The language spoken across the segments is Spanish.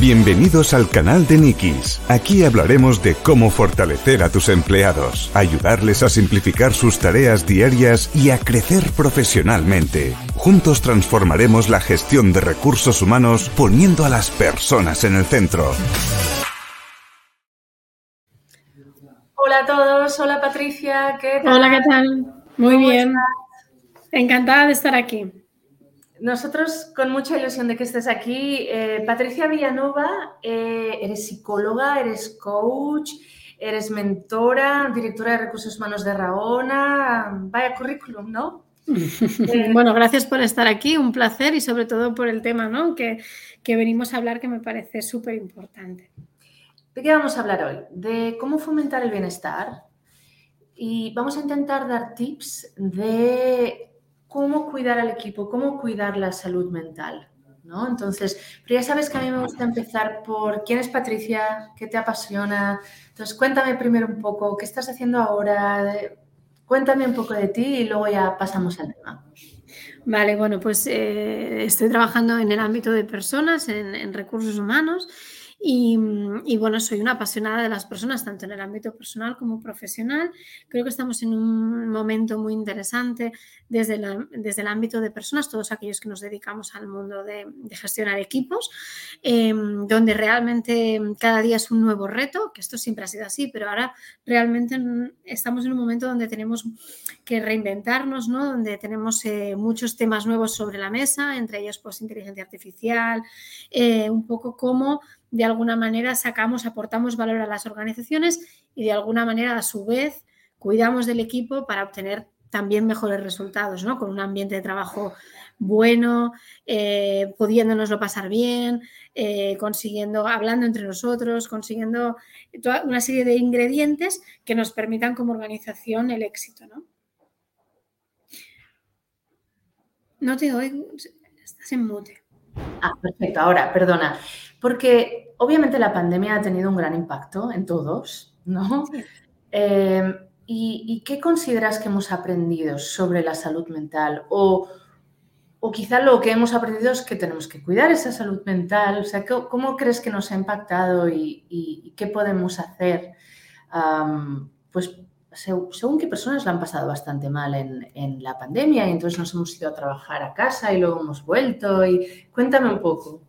Bienvenidos al canal de Nikis. Aquí hablaremos de cómo fortalecer a tus empleados, ayudarles a simplificar sus tareas diarias y a crecer profesionalmente. Juntos transformaremos la gestión de recursos humanos poniendo a las personas en el centro. Hola a todos, hola Patricia, ¿qué tal? Hola, ¿qué tal? Muy bien. Encantada de estar aquí. Nosotros con mucha ilusión de que estés aquí. Eh, Patricia Villanova, eh, eres psicóloga, eres coach, eres mentora, directora de recursos humanos de Raona. Vaya currículum, ¿no? Bueno, gracias por estar aquí, un placer y sobre todo por el tema ¿no? que, que venimos a hablar que me parece súper importante. ¿De qué vamos a hablar hoy? De cómo fomentar el bienestar y vamos a intentar dar tips de cómo cuidar al equipo, cómo cuidar la salud mental. ¿no? Entonces, pero ya sabes que a mí me gusta empezar por quién es Patricia, qué te apasiona. Entonces, cuéntame primero un poco, ¿qué estás haciendo ahora? Cuéntame un poco de ti y luego ya pasamos al tema. Vale, bueno, pues eh, estoy trabajando en el ámbito de personas, en recursos humanos Mm, y, bueno, soy una apasionada de las personas, tanto en el ámbito personal como profesional. Creo que estamos en un momento muy interesante desde, desde el ámbito de personas, todos aquellos que nos dedicamos al mundo de, gestionar equipos, em, donde realmente cada día es un nuevo reto, que esto siempre ha sido así, pero ahora realmente estamos en un momento donde tenemos que reinventarnos, ¿no? donde tenemos eh, muchos temas nuevos sobre la mesa, entre ellos pues inteligencia artificial, eh, un poco como de alguna manera sacamos, aportamos valor a las organizaciones y de alguna manera a su vez cuidamos del equipo para obtener también mejores resultados, ¿no? Con un ambiente de trabajo bueno, eh, pudiéndonoslo pasar bien, eh, consiguiendo, hablando entre nosotros, consiguiendo toda una serie de ingredientes que nos permitan como organización el éxito, ¿no? No te oigo, estás en mute. Ah, perfecto. Ahora, perdona. Porque obviamente la pandemia ha tenido un gran impacto en todos, ¿no? Eh, ¿y, qué consideras que hemos aprendido sobre la salud mental? O, quizá lo que hemos aprendido es que tenemos que cuidar esa salud mental. O sea, ¿cómo crees que nos ha impactado y, qué podemos hacer? pues según qué personas la han pasado bastante mal en, la pandemia y entonces nos hemos ido a trabajar a casa y luego hemos vuelto. Y cuéntame un poco.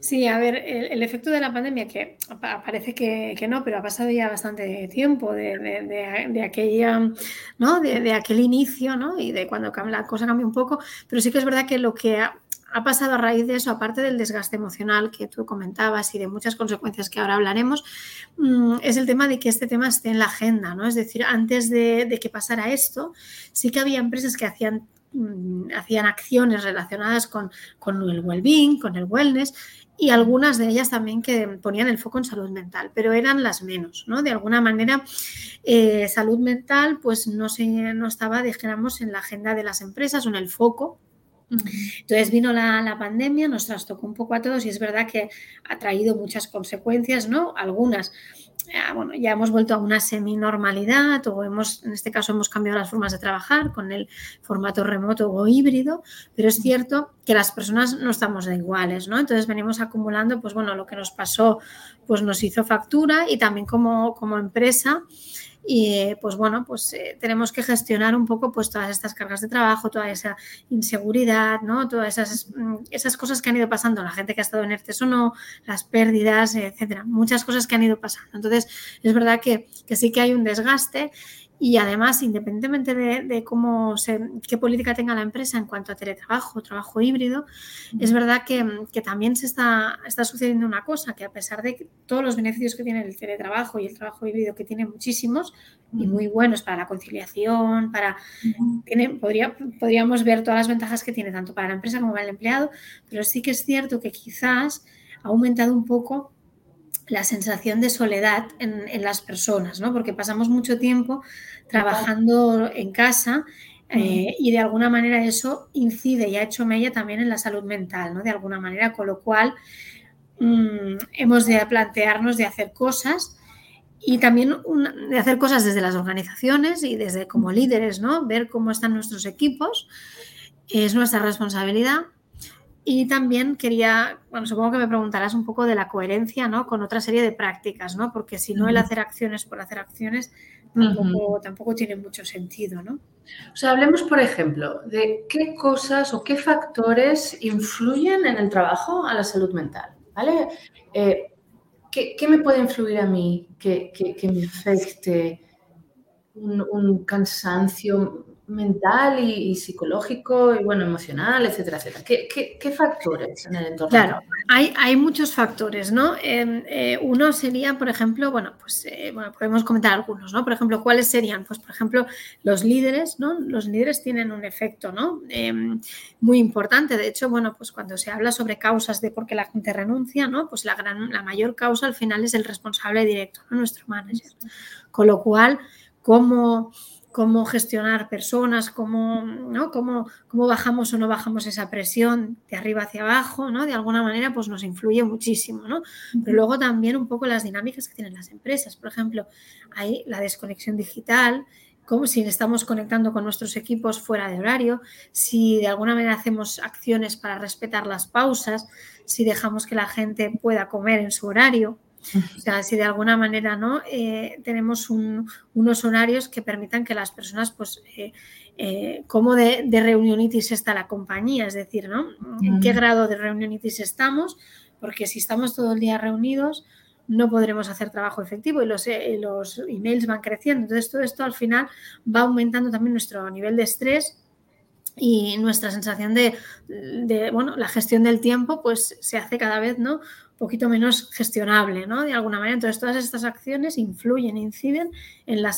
Sí, a ver, el, efecto de la pandemia, que parece que, no, pero ha pasado ya bastante tiempo de, aquella, ¿no? De, aquel inicio, ¿no? Y de cuando la cosa cambia un poco, pero sí que es verdad que lo que ha, pasado a raíz de eso, aparte del desgaste emocional que tú comentabas y de muchas consecuencias que ahora hablaremos, mm, es el tema de que este tema esté en la agenda, ¿no? Es decir, antes de, que pasara esto, sí que había empresas que hacían hacían acciones relacionadas con, el well-being, con el wellness y algunas de ellas también que ponían el foco en salud mental, pero eran las menos, ¿no? De alguna manera, eh, salud mental pues no, se, no estaba, dijéramos, en la agenda de las empresas o en el foco entonces vino la, la, pandemia, nos trastocó un poco a todos y es verdad que ha traído muchas consecuencias, ¿no? Algunas bueno, ya hemos vuelto a una semi-normalidad o hemos, en este caso hemos cambiado las formas de trabajar con el formato remoto o híbrido, pero es cierto que las personas no estamos iguales, ¿no? Entonces venimos acumulando, pues bueno, lo que nos pasó, pues nos hizo factura y también como, como empresa y pues bueno, pues eh, tenemos que gestionar un poco pues todas estas cargas de trabajo, toda esa inseguridad, ¿no? Todas esas, mm, esas cosas que han ido pasando, la gente que ha estado en ERTES o no, las pérdidas, etcétera, muchas cosas que han ido pasando. Entonces, es verdad que, que sí que hay un desgaste y además, independientemente de, cómo se, qué política tenga la empresa en cuanto a teletrabajo, trabajo híbrido, es verdad que, también se está, está, sucediendo una cosa, que a pesar de todos los beneficios que tiene el teletrabajo y el trabajo híbrido, que tiene muchísimos y muy buenos para la conciliación, para podría, podríamos ver todas las ventajas que tiene tanto para la empresa como para el empleado, pero sí que es cierto que quizás ha aumentado un poco la sensación de soledad en, las personas, ¿no? Porque pasamos mucho tiempo trabajando en casa eh, y de alguna manera eso incide y ha hecho mella también en la salud mental, ¿no? De alguna manera, con lo cual mm, hemos de plantearnos de hacer cosas y también de hacer cosas desde las organizaciones y desde como líderes, ¿no? Ver cómo están nuestros equipos, es nuestra responsabilidad y también quería, bueno, supongo que me preguntarás un poco de la coherencia, ¿no? Con otra serie de prácticas, ¿no? Porque si no el hacer acciones por hacer acciones tampoco, tampoco tiene mucho sentido, ¿no? O sea, hablemos, por ejemplo, de qué cosas o qué factores influyen en el trabajo a la salud mental, ¿vale? Eh, ¿qué, me puede influir a mí que, me afecte un, un cansancio mental y, psicológico y bueno, emocional, etcétera, etcétera. ¿Qué, factores en el entorno? Claro, hay, hay muchos factores, ¿no? Em, eh, uno sería, por ejemplo, bueno, pues eh, bueno, podemos comentar algunos, ¿no? Por ejemplo, ¿cuáles serían? Pues, por ejemplo, los líderes, ¿no? Los líderes tienen un efecto, ¿no? Em, muy importante. De hecho, bueno, pues cuando se habla sobre causas de por qué la gente renuncia, ¿no? Pues la, gran, la mayor causa al final es el responsable directo, nuestro manager. Con lo cual, ¿cómo cómo gestionar personas, cómo, ¿no? cómo, cómo, bajamos o no bajamos esa presión de arriba hacia abajo, ¿no? De alguna manera, pues nos influye muchísimo, ¿no? Pero luego también un poco las dinámicas que tienen las empresas. Por ejemplo, hay la desconexión digital, como si estamos conectando con nuestros equipos fuera de horario, si de alguna manera hacemos acciones para respetar las pausas, si dejamos que la gente pueda comer en su horario. O sea, si de alguna manera no eh, tenemos unos horarios que permitan que las personas, pues, eh, eh, cómo de, reunionitis está la compañía, es decir, ¿no? ¿En qué grado de reunionitis estamos? Porque si estamos todo el día reunidos, no podremos hacer trabajo efectivo y los, los emails van creciendo. Entonces, todo esto al final va aumentando también nuestro nivel de estrés y nuestra sensación de, de, bueno, la gestión del tiempo pues se hace cada vez, ¿no? Poquito menos gestionable, ¿no? De alguna manera. Entonces, todas estas acciones influyen, inciden en la,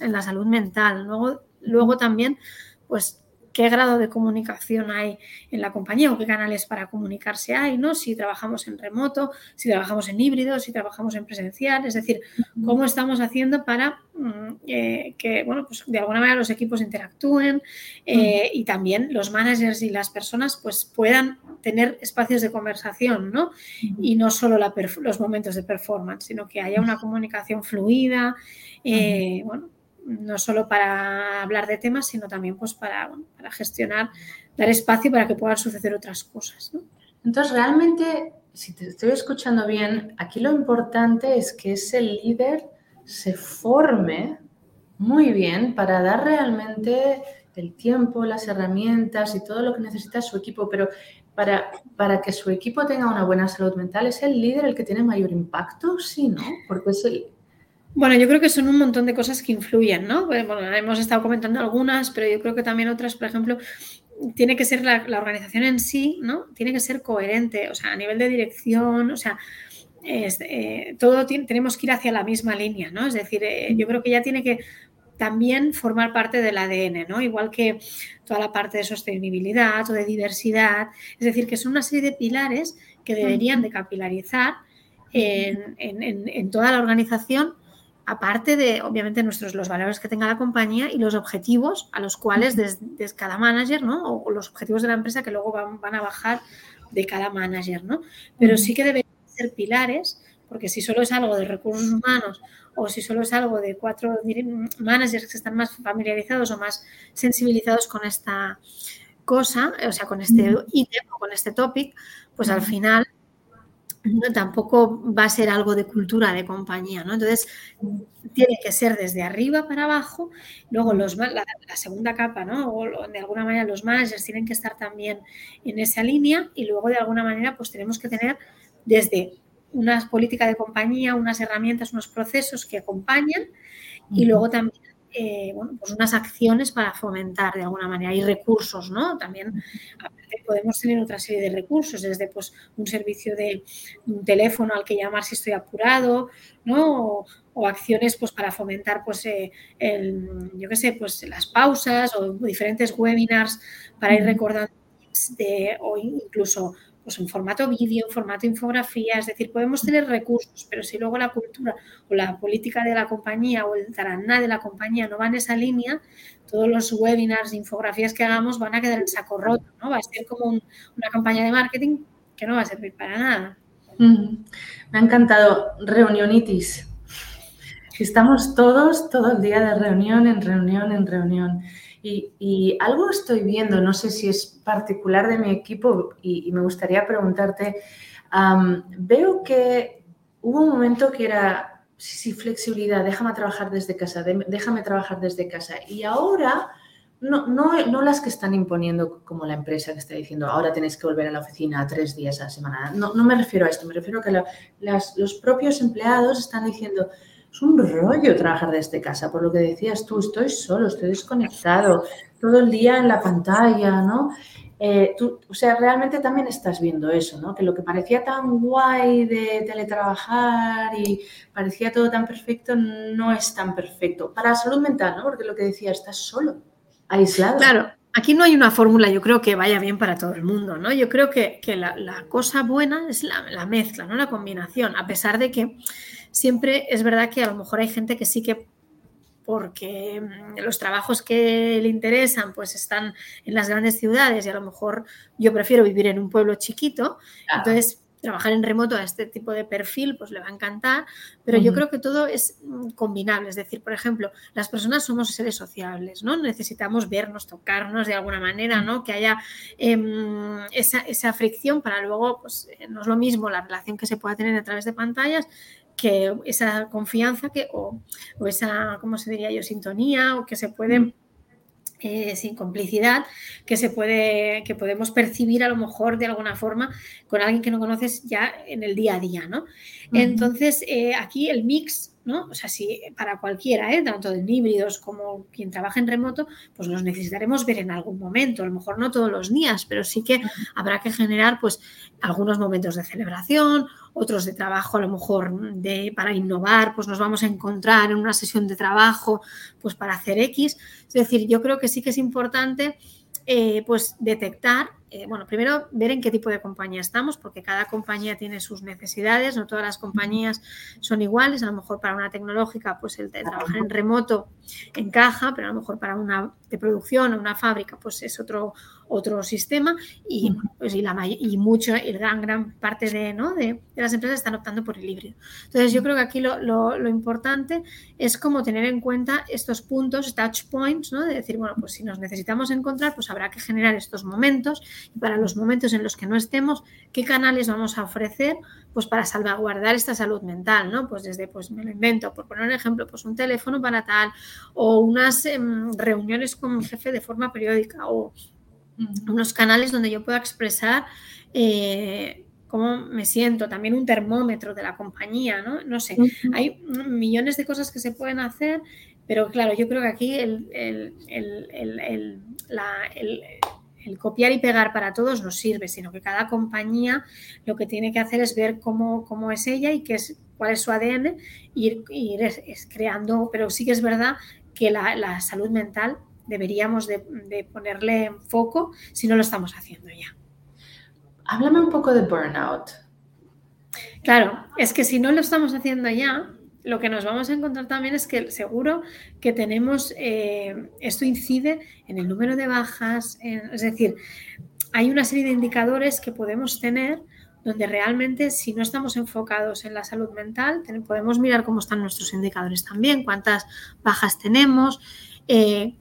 en la salud mental. Luego, luego también, pues, qué grado de comunicación hay en la compañía o qué canales para comunicarse hay, ¿no? Si trabajamos en remoto, si trabajamos en híbrido, si trabajamos en presencial, es decir, cómo estamos haciendo para mm, eh, que, bueno, pues de alguna manera los equipos interactúen eh, y también los managers y las personas pues puedan tener espacios de conversación, ¿no? Y no solo los momentos de performance, sino que haya una comunicación fluida, eh, bueno, no solo para hablar de temas, sino también pues para, para gestionar, dar espacio para que puedan suceder otras cosas. Entonces, realmente, si te estoy escuchando bien, aquí lo importante es que ese líder se forme muy bien para dar realmente el tiempo, las herramientas y todo lo que necesita su equipo, pero para, para que su equipo tenga una buena salud mental, ¿es el líder el que tiene mayor impacto? Sí, ¿no? Porque es el, bueno, yo creo que son un montón de cosas que influyen, ¿no? Bueno, hemos estado comentando algunas, pero yo creo que también otras, por ejemplo, tiene que ser la, organización en sí, ¿no? Tiene que ser coherente, o sea, a nivel de dirección, o sea, eh, todo tenemos que ir hacia la misma línea, ¿no? Es decir, eh, yo creo que ya tiene que también formar parte del ADN, ¿no? Igual que toda la parte de sostenibilidad o de diversidad, es decir, que son una serie de pilares que deberían de capilarizar en, en toda la organización aparte de, obviamente, nuestros, los valores que tenga la compañía y los objetivos a los cuales desde, cada manager, ¿no? O, los objetivos de la empresa que luego van, a bajar de cada manager, ¿no? Pero sí que deben ser pilares, porque si solo es algo de recursos humanos o si solo es algo de cuatro managers que están más familiarizados o más sensibilizados con esta cosa, o sea, con este ítem o con este topic, pues al final no, tampoco va a ser algo de cultura de compañía, ¿no? Entonces, tiene que ser desde arriba para abajo, luego los, la, segunda capa, ¿no? O de alguna manera los managers tienen que estar también en esa línea y luego de alguna manera pues tenemos que tener desde una política de compañía, unas herramientas, unos procesos que acompañan y luego también eh, bueno, pues unas acciones para fomentar de alguna manera y recursos, ¿no? También podemos tener otra serie de recursos, desde pues un servicio de un teléfono al que llamar si estoy apurado, ¿no? O, acciones pues para fomentar pues eh, el, yo qué sé, pues las pausas o diferentes webinars para ir recordando de, o incluso pues en formato vídeo, en formato infografía, es decir, podemos tener recursos, pero si luego la cultura o la política de la compañía o el taraná de la compañía no va en esa línea, todos los webinars, infografías que hagamos van a quedar en saco roto, ¿no? Va a ser como una campaña de marketing que no va a servir para nada. Me ha encantado reunionitis. Estamos todos todo el día de reunión en reunión en reunión. Y, algo estoy viendo, no sé si es particular de mi equipo y, me gustaría preguntarte, veo que hubo un momento que era, sí, flexibilidad, déjame trabajar desde casa, déjame trabajar desde casa. Y ahora no, no, las que están imponiendo como la empresa que está diciendo ahora tenéis que volver a la oficina tres días a la semana. No, me refiero a esto, me refiero a que los propios empleados están diciendo es un rollo trabajar desde casa, por lo que decías tú, estoy solo, estoy desconectado, todo el día en la pantalla, ¿no? Eh, o sea, realmente también estás viendo eso, ¿no? Que lo que parecía tan guay de teletrabajar y parecía todo tan perfecto, no es tan perfecto. Para la salud mental, ¿no? Porque lo que decía, estás solo aislado. Claro, aquí no hay una fórmula, yo creo que vaya bien para todo el mundo, ¿no? Yo creo que, la, cosa buena es la, mezcla, ¿no? La combinación, a pesar de que siempre es verdad que a lo mejor hay gente que sí que porque mm, los trabajos que le interesan pues están en las grandes ciudades y a lo mejor yo prefiero vivir en un pueblo chiquito, entonces trabajar en remoto a este tipo de perfil, pues le va a encantar, pero yo creo que todo es mm, combinable. Es decir, por ejemplo, las personas somos seres sociables, ¿no? Necesitamos vernos, tocarnos de alguna manera, ¿no? Que haya em, esa, fricción para luego, pues eh, no es lo mismo la relación que se pueda tener a través de pantallas que esa confianza que, o, o esa, ¿cómo se diría yo?, sintonía o que se puede eh, sin complicidad que se puede, que podemos percibir a lo mejor de alguna forma con alguien que no conoces ya en el día a día, ¿no? Entonces, eh, aquí el mix, ¿no? O sea, si para cualquiera, ¿eh? tanto en híbridos como quien trabaja en remoto, pues los necesitaremos ver en algún momento, a lo mejor no todos los días, pero sí que habrá que generar pues algunos momentos de celebración otros de trabajo a lo mejor de, para innovar, pues nos vamos a encontrar en una sesión de trabajo pues para hacer X. Es decir, yo creo que sí que es importante eh, pues detectar eh, bueno, primero ver en qué tipo de compañía estamos, porque cada compañía tiene sus necesidades, no todas las compañías son iguales, a lo mejor para una tecnológica, pues el de trabajar en remoto encaja, pero a lo mejor para una de producción o una fábrica, pues es otro, otro sistema y, pues, y, la, y mucho, y gran, gran parte de, ¿no? de, las empresas están optando por el híbrido. Entonces, yo creo que aquí lo, lo, importante es como tener en cuenta estos puntos, touch points, ¿no? de decir, bueno, pues si nos necesitamos encontrar, pues habrá que generar estos momentos para los momentos en los que no estemos, qué canales vamos a ofrecer pues para salvaguardar esta salud mental, ¿no? Pues desde, pues me lo invento, por poner un ejemplo, pues un teléfono para tal, o unas em, reuniones con mi jefe de forma periódica, o unos canales donde yo pueda expresar eh, cómo me siento, también un termómetro de la compañía, ¿no? No sé, hay millones de cosas que se pueden hacer, pero claro, yo creo que aquí el, el, el, la, el copiar y pegar para todos no sirve, sino que cada compañía lo que tiene que hacer es ver cómo, cómo es ella y qué es, cuál es su ADN y ir, es, creando, pero sí que es verdad que la, salud mental deberíamos de, de, ponerle foco si no lo estamos haciendo ya. Háblame un poco de burnout. Claro, es que si no lo estamos haciendo ya, lo que nos vamos a encontrar también es que seguro que tenemos, eh, esto incide en el número de bajas, es decir, hay una serie de indicadores que podemos tener donde realmente si no estamos enfocados en la salud mental, podemos mirar cómo están nuestros indicadores también, cuántas bajas tenemos, eh,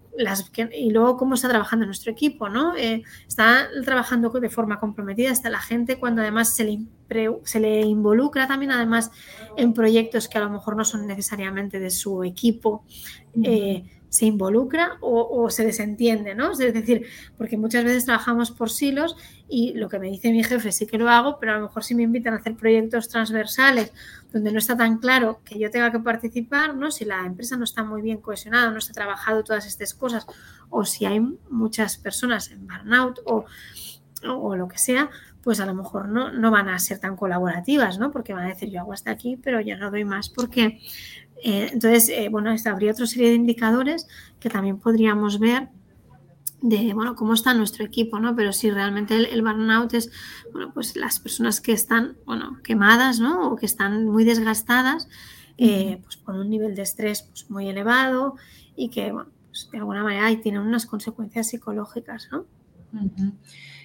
y luego cómo está trabajando nuestro equipo, ¿no? Eh, está trabajando de forma comprometida, está la gente cuando además se le, involucra también además en proyectos que a lo mejor no son necesariamente de su equipo se involucra o, se desentiende, ¿no? Es decir, porque muchas veces trabajamos por silos y lo que me dice mi jefe sí que lo hago, pero a lo mejor si me invitan a hacer proyectos transversales donde no está tan claro que yo tenga que participar, ¿no? Si la empresa no está muy bien cohesionada, no está trabajado todas estas cosas, o si hay muchas personas en burnout o, o lo que sea, pues a lo mejor no, no van a ser tan colaborativas, ¿no? Porque van a decir yo hago hasta aquí, pero ya no doy más porque eh, entonces, eh, bueno, habría otra serie de indicadores que también podríamos ver de, bueno, cómo está nuestro equipo, ¿no? Pero si realmente el, burnout es, bueno, pues las personas que están, bueno, quemadas, ¿no? O que están muy desgastadas, eh, pues con un nivel de estrés pues, muy elevado y que, bueno, pues de alguna manera ahí tienen unas consecuencias psicológicas, ¿no? No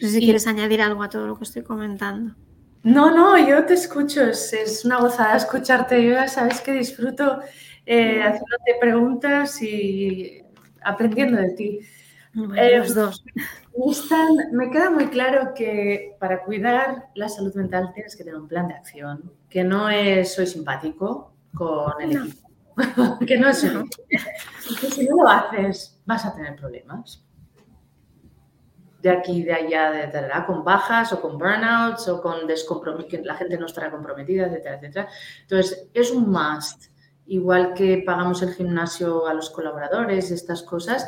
sé si quieres añadir algo a todo lo que estoy comentando. No, no, yo te escucho, es, una gozada escucharte. Yo ya sabes que disfruto eh, haciéndote preguntas y aprendiendo de ti. Eh, los dos. me queda muy claro que para cuidar la salud mental tienes que tener un plan de acción, que no es soy simpático con el equipo, que no es. Que si no lo haces vas a tener problemas de aquí, de allá, de, etcétera, con bajas o con burnouts o con que la gente no estará comprometida, etcétera, etcétera. Entonces, es un must. Igual que pagamos el gimnasio a los colaboradores, estas cosas,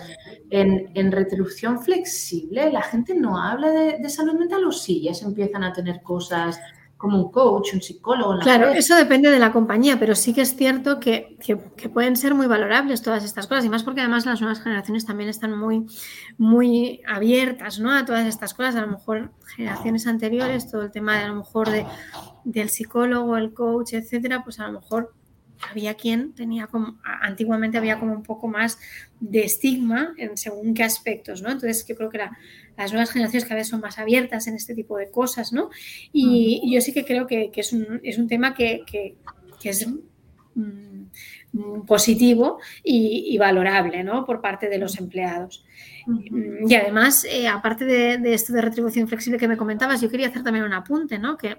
en, en retribución flexible, la gente no habla de, de salud mental o sí, ya se empiezan a tener cosas como un coach, un psicólogo. claro, eso depende de la compañía, pero sí que es cierto que, pueden ser muy valorables todas estas cosas, y más porque además las nuevas generaciones también están muy, muy abiertas ¿no? a todas estas cosas. A lo mejor generaciones anteriores, todo el tema de a lo mejor de, del psicólogo, el coach, etcétera, pues a lo mejor había quien tenía como, antiguamente había como un poco más de estigma en según qué aspectos, ¿no? Entonces yo creo que las nuevas generaciones cada vez son más abiertas en este tipo de cosas, ¿no? Y, yo sí que creo que, es, un, tema que, es mm, positivo y, valorable, ¿no? Por parte de los empleados. Y además, eh, aparte de, de, esto de retribución flexible que me comentabas, yo quería hacer también un apunte, ¿no? Que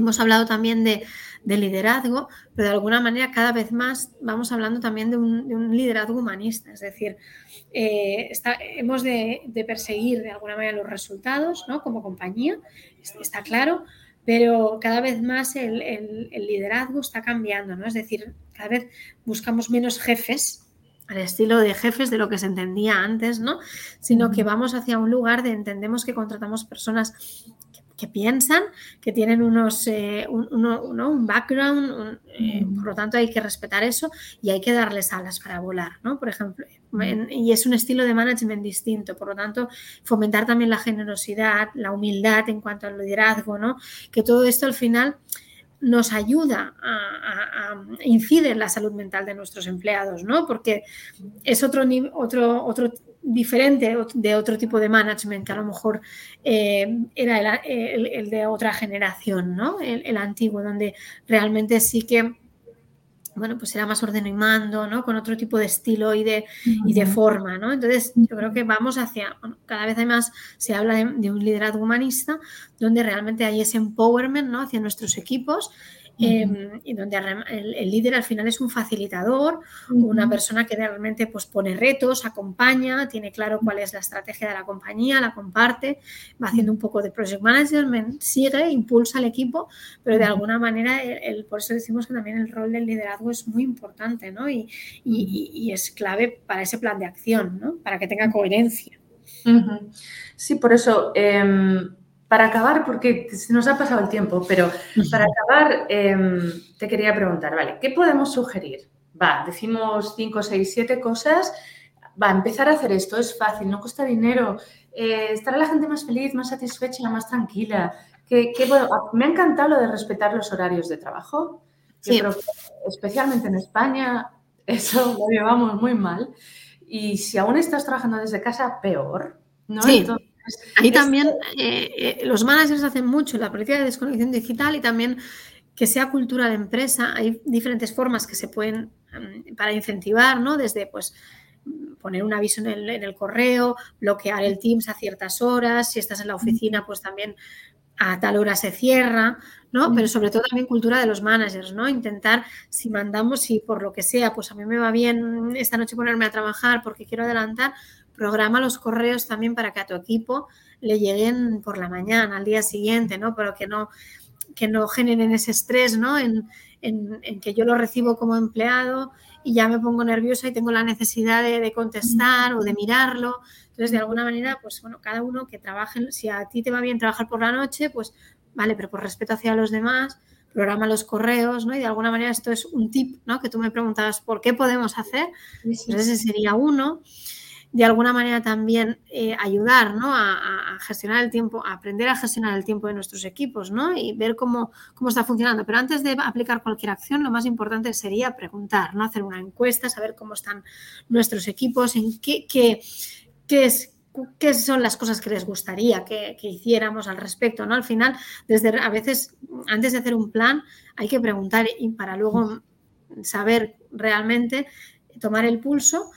hemos hablado también de de liderazgo, pero de alguna manera cada vez más vamos hablando también de un, liderazgo humanista, es decir, eh, hemos de, perseguir de alguna manera los resultados ¿no? como compañía, está claro, pero cada vez más el, liderazgo está cambiando, ¿no? es decir, cada vez buscamos menos jefes al estilo de jefes de lo que se entendía antes, ¿no? Sino que vamos hacia un lugar de entendemos que contratamos personas que piensan, que tienen unos, eh, un, background, eh, por lo tanto hay que respetar eso y hay que darles alas para volar, ¿no? Por ejemplo, y es un estilo de management distinto, por lo tanto, fomentar también la generosidad, la humildad en cuanto al liderazgo, ¿no? Que todo esto al final nos ayuda a, a, incide en la salud mental de nuestros empleados, ¿no? Porque es otro, otro, otro diferente de otro tipo de management que a lo mejor eh, era el, de otra generación, ¿no? El, antiguo, donde realmente sí que bueno, pues era más ordeno y mando, ¿no? Con otro tipo de estilo y de, y de forma, ¿no? Entonces, yo creo que vamos hacia, cada vez además se habla de, un liderazgo humanista, donde realmente hay ese empowerment, ¿no? Hacia nuestros equipos Em, y donde el, líder al final es un facilitador, una persona que realmente pues, pone retos, acompaña, tiene claro cuál es la estrategia de la compañía, la comparte, va haciendo un poco de project management, sigue, impulsa al equipo, pero de alguna manera, el, por eso decimos que también el rol del liderazgo es muy importante ¿no? y, y, es clave para ese plan de acción, ¿no? para que tenga coherencia. Sí, por eso. Em, para acabar, porque se nos ha pasado el tiempo, pero para acabar em, te quería preguntar, ¿vale? ¿Qué podemos sugerir? Va, decimos 5, 6, 7 cosas. Va, empezar a hacer esto es fácil, no cuesta dinero. Eh, estará la gente más feliz, más satisfecha, más tranquila. Que, bueno, me ha encantado lo de respetar los horarios de trabajo. Sí. especialmente en España, eso lo llevamos muy mal. Y si aún estás trabajando desde casa, peor. ¿no? Sí. Ahí también eh, eh, los managers hacen mucho la política de desconexión digital y también que sea cultura de empresa. Hay diferentes formas que se pueden mm, para incentivar, ¿no? Desde pues poner un aviso en el, correo, bloquear el Teams a ciertas horas, si estás en la oficina, pues también a tal hora se cierra, ¿no? Pero sobre todo también cultura de los managers, ¿no? Intentar, si mandamos, si por lo que sea, pues a mí me va bien esta noche ponerme a trabajar porque quiero adelantar, programa los correos también para que a tu equipo le lleguen por la mañana, al día siguiente, ¿no? Pero que no, que no generen ese estrés, ¿no? En, que yo lo recibo como empleado y ya me pongo nerviosa y tengo la necesidad de, contestar o de mirarlo. Entonces, de alguna manera, pues bueno, cada uno que trabaje, si a ti te va bien trabajar por la noche, pues vale, pero por respeto hacia los demás, programa los correos, ¿no? Y de alguna manera esto es un tip, ¿no? Que tú me preguntabas por qué podemos hacer. Pues ese sería uno de alguna manera también eh, ayudar ¿no? a, gestionar el tiempo, a aprender a gestionar el tiempo de nuestros equipos ¿no? y ver cómo, cómo está funcionando. Pero antes de aplicar cualquier acción, lo más importante sería preguntar, ¿no? hacer una encuesta, saber cómo están nuestros equipos, en qué, qué, es, qué son las cosas que les gustaría que, que, hiciéramos al respecto, ¿no? Al final, desde a veces, antes de hacer un plan, hay que preguntar y para luego saber realmente tomar el pulso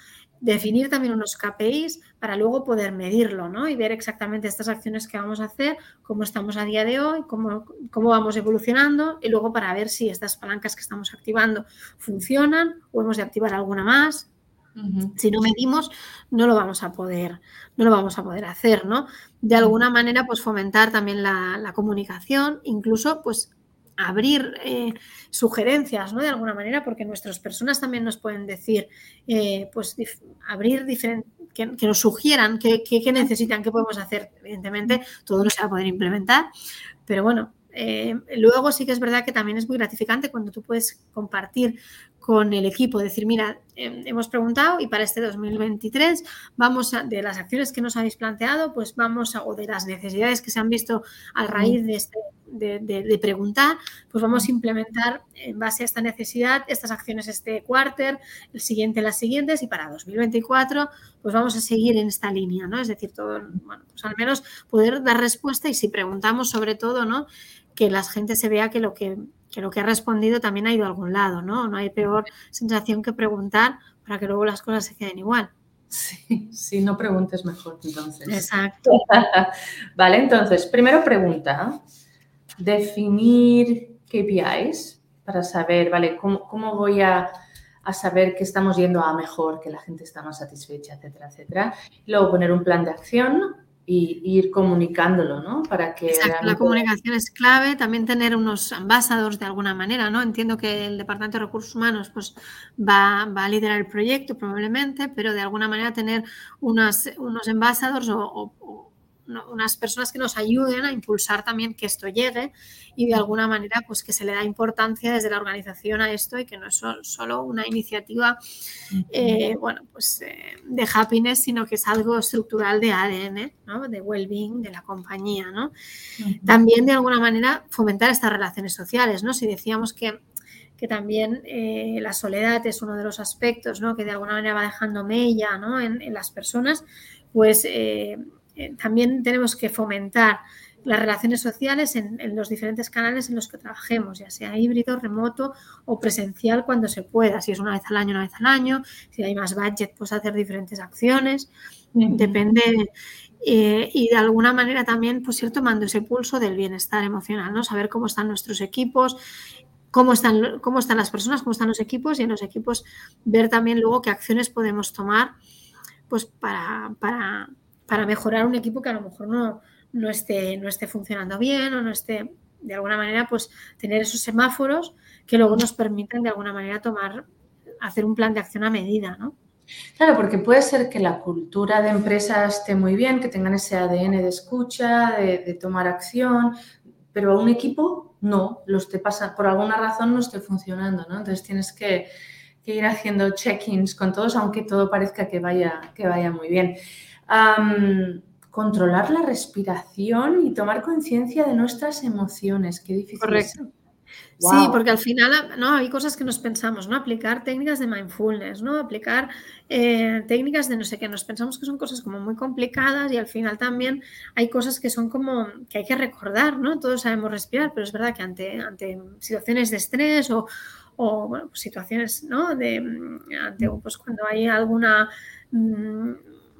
definir también unos KPIs para luego poder medirlo, ¿no? Y ver exactamente estas acciones que vamos a hacer, cómo estamos a día de hoy, cómo, cómo vamos evolucionando y luego para ver si estas palancas que estamos activando funcionan o hemos de activar alguna más. Si no medimos, no lo vamos a poder, no lo vamos a poder hacer, ¿no? De alguna manera, pues fomentar también la, la comunicación, incluso pues abrir eh, sugerencias, ¿no? De alguna manera, porque nuestras personas también nos pueden decir, eh, pues abrir diferentes, que, nos sugieran qué, necesitan, qué podemos hacer. Evidentemente, todo no se va a poder implementar, pero bueno, eh, luego sí que es verdad que también es muy gratificante cuando tú puedes compartir con el equipo, decir, mira, em, hemos preguntado y para este 2023 vamos a, de las acciones que nos habéis planteado, pues vamos a, o de las necesidades que se han visto a raíz de, este, de, preguntar, pues vamos a implementar en base a esta necesidad estas acciones este cuarter, el siguiente las siguientes y para 2024 pues vamos a seguir en esta línea, ¿no? Es decir, todo, bueno, pues al menos poder dar respuesta y si preguntamos sobre todo, ¿no? Que la gente se vea que lo que que lo que ha respondido también ha ido a algún lado, ¿no? No hay peor sensación que preguntar para que luego las cosas se queden igual. Sí, sí, no preguntes mejor entonces. Exacto. vale, entonces, primero pregunta, definir KPIs para saber, vale, cómo, cómo voy a, a, saber que estamos yendo a mejor, que la gente está más satisfecha, etcétera, etcétera. Luego poner un plan de acción y, ir comunicándolo, ¿no? Para que Exacto, la comunicación es clave, también tener unos ambasadores de alguna manera, ¿no? Entiendo que el Departamento de Recursos Humanos pues va, va a liderar el proyecto probablemente, pero de alguna manera tener unos ambasadores o unas personas que nos ayuden a impulsar también que esto llegue y de alguna manera pues que se le da importancia desde la organización a esto y que no es solo una iniciativa eh, bueno pues eh, de happiness sino que es algo estructural de ADN ¿no? de well-being de la compañía ¿no? también de alguna manera fomentar estas relaciones sociales ¿no? si decíamos que que también eh, la soledad es uno de los aspectos ¿no? que de alguna manera va dejando mella ¿no? en, en las personas pues eh, también tenemos que fomentar las relaciones sociales en, los diferentes canales en los que trabajemos, ya sea híbrido, remoto o presencial cuando se pueda. Si es una vez al año, una vez al año. Si hay más budget, pues hacer diferentes acciones. Depende. Eh, y de alguna manera también, pues ir tomando ese pulso del bienestar emocional, ¿no? Saber cómo están nuestros equipos, cómo están, cómo están las personas, cómo están los equipos y en los equipos ver también luego qué acciones podemos tomar pues para, para para mejorar un equipo que a lo mejor no, no, esté, no esté funcionando bien o no esté, de alguna manera, pues tener esos semáforos que luego nos permitan de alguna manera tomar, hacer un plan de acción a medida, ¿no? Claro, porque puede ser que la cultura de empresa esté muy bien, que tengan ese ADN de escucha, de, tomar acción, pero a un equipo no, lo esté pasando, por alguna razón no esté funcionando, ¿no? Entonces tienes que, que ir haciendo check-ins con todos, aunque todo parezca que vaya, que vaya muy bien controlar la respiración y tomar conciencia de nuestras emociones. Qué difícil. Correcto. Sí, porque al final ¿no? hay cosas que nos pensamos, ¿no? Aplicar técnicas de mindfulness, ¿no? Aplicar eh, técnicas de no sé qué. Nos pensamos que son cosas como muy complicadas y al final también hay cosas que son como que hay que recordar, ¿no? Todos sabemos respirar, pero es verdad que ante, ante situaciones de estrés o, bueno, pues situaciones, ¿no? De, ante, pues cuando hay alguna...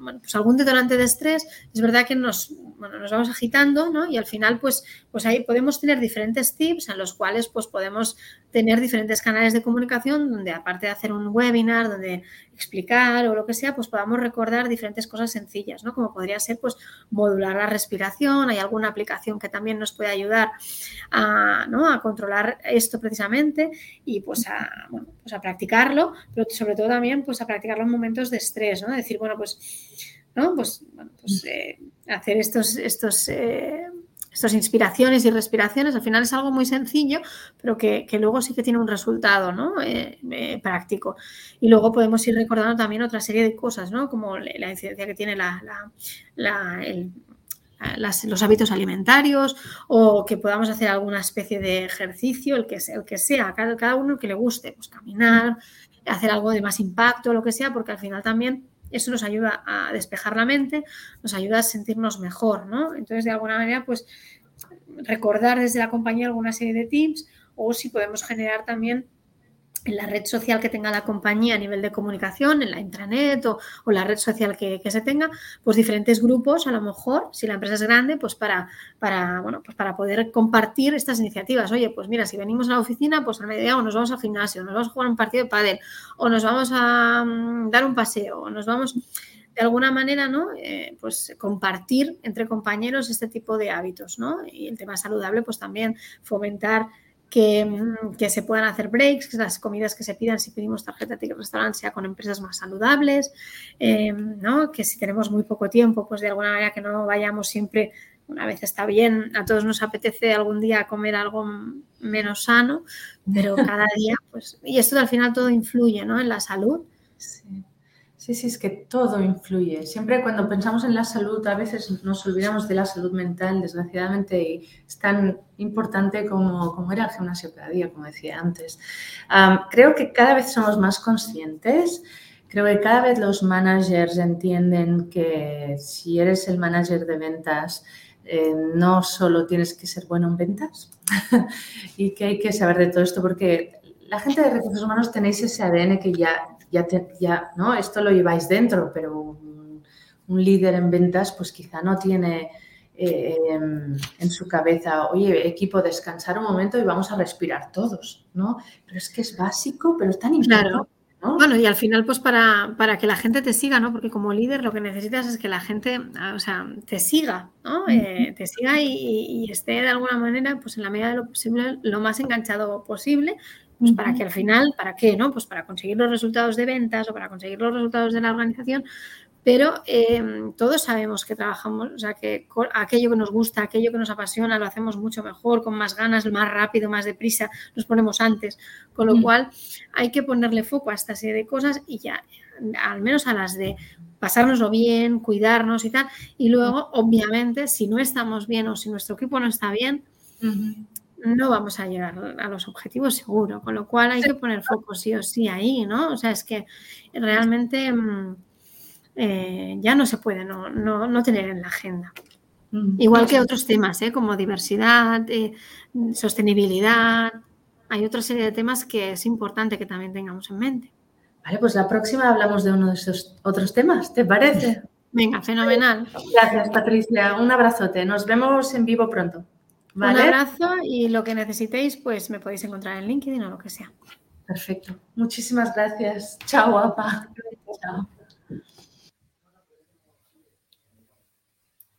Mm, pues algún detonante de estrés, es verdad que nos, nos vamos agitando, ¿no? Y al final, pues, pues ahí podemos tener diferentes tips en los cuales pues podemos tener diferentes canales de comunicación donde aparte de hacer un webinar, donde explicar o lo que sea, pues podamos recordar diferentes cosas sencillas, ¿no? Como podría ser pues modular la respiración, hay alguna aplicación que también nos puede ayudar a, ¿no? a controlar esto precisamente y pues a, bueno, pues a practicarlo, pero sobre todo también pues a practicarlo en momentos de estrés, ¿no? Decir, bueno, pues, ¿no? Pues, bueno, pues eh, hacer estos, estos eh, estas inspiraciones y respiraciones, al final es algo muy sencillo, pero que, luego sí que tiene un resultado ¿no? Eh, eh, práctico. Y luego podemos ir recordando también otra serie de cosas, ¿no? como la incidencia que tiene la, los hábitos alimentarios o que podamos hacer alguna especie de ejercicio, el que sea, el que sea cada, cada uno que le guste, pues caminar, hacer algo de más impacto, lo que sea, porque al final también eso nos ayuda a despejar la mente, nos ayuda a sentirnos mejor, ¿no? Entonces, de alguna manera, pues recordar desde la compañía alguna serie de tips o si podemos generar también en la red social que tenga la compañía a nivel de comunicación, en la intranet o, la red social que, se tenga, pues diferentes grupos, a lo mejor, si la empresa es grande, pues para, para, bueno, pues para poder compartir estas iniciativas. Oye, pues mira, si venimos a la oficina, pues al mediodía o nos vamos al gimnasio, nos vamos a jugar un partido de pádel, o nos vamos a mm, dar un paseo, o nos vamos de alguna manera, ¿no? Eh, pues compartir entre compañeros este tipo de hábitos, ¿no? Y el tema saludable, pues también fomentar Mm, que, se puedan hacer breaks, que las comidas que se pidan si pedimos tarjeta de restaurante sea con empresas más saludables, em, ¿no? que si tenemos muy poco tiempo, pues de alguna manera que no vayamos siempre, una vez está bien, a todos nos apetece algún día comer algo menos sano, pero cada día, pues, y esto al final todo influye ¿no? en la salud. Sí. Sí, sí, es que todo influye. Siempre cuando pensamos en la salud, a veces nos olvidamos de la salud mental, desgraciadamente, y es tan importante como, como era el gimnasio cada día, como decía antes. creo que cada vez somos más conscientes. Creo que cada vez los managers entienden que si eres el manager de ventas, eh, no solo tienes que ser bueno en ventas y que hay que saber de todo esto porque la gente de recursos humanos tenéis ese ADN que ya ya, ya ¿no? Esto lo lleváis dentro, pero un, líder en ventas pues quizá no tiene eh, en su cabeza, oye, equipo, descansar un momento y vamos a respirar todos, ¿no? Pero es que es básico, pero es tan importante. Bueno, y al final, pues para, para, que la gente te siga, ¿no? Porque como líder lo que necesitas es que la gente, o sea, te siga, ¿no? Eh, te siga y, y, esté de alguna manera, pues en la medida de lo posible, lo más enganchado posible, pues para que al final, ¿para qué? ¿No? Pues para conseguir los resultados de ventas o para conseguir los resultados de la organización, pero em, todos sabemos que trabajamos, o sea, que aquello que nos gusta, aquello que nos apasiona, lo hacemos mucho mejor, con más ganas, más rápido, más deprisa, nos ponemos antes. Con lo cual, hay que ponerle foco a esta serie de cosas y ya, al menos a las de pasárnoslo bien, cuidarnos y tal. Y luego, obviamente, si no estamos bien o si nuestro equipo no está bien, no vamos a llegar a los objetivos seguro, con lo cual hay que poner foco sí o sí ahí, ¿no? O sea, es que realmente mm, eh, ya no se puede no, tener en la agenda. Mm. Igual que otros temas, ¿eh? como diversidad, eh, sostenibilidad, hay otra serie de temas que es importante que también tengamos en mente. Vale, pues la próxima hablamos de uno de esos otros temas, ¿te parece? Venga, fenomenal. Gracias, Patricia. Un abrazote. Nos vemos en vivo pronto. Un abrazo y lo que necesitéis, pues me podéis encontrar en LinkedIn o lo que sea. Perfecto. Muchísimas gracias. Chao, guapa. Chao.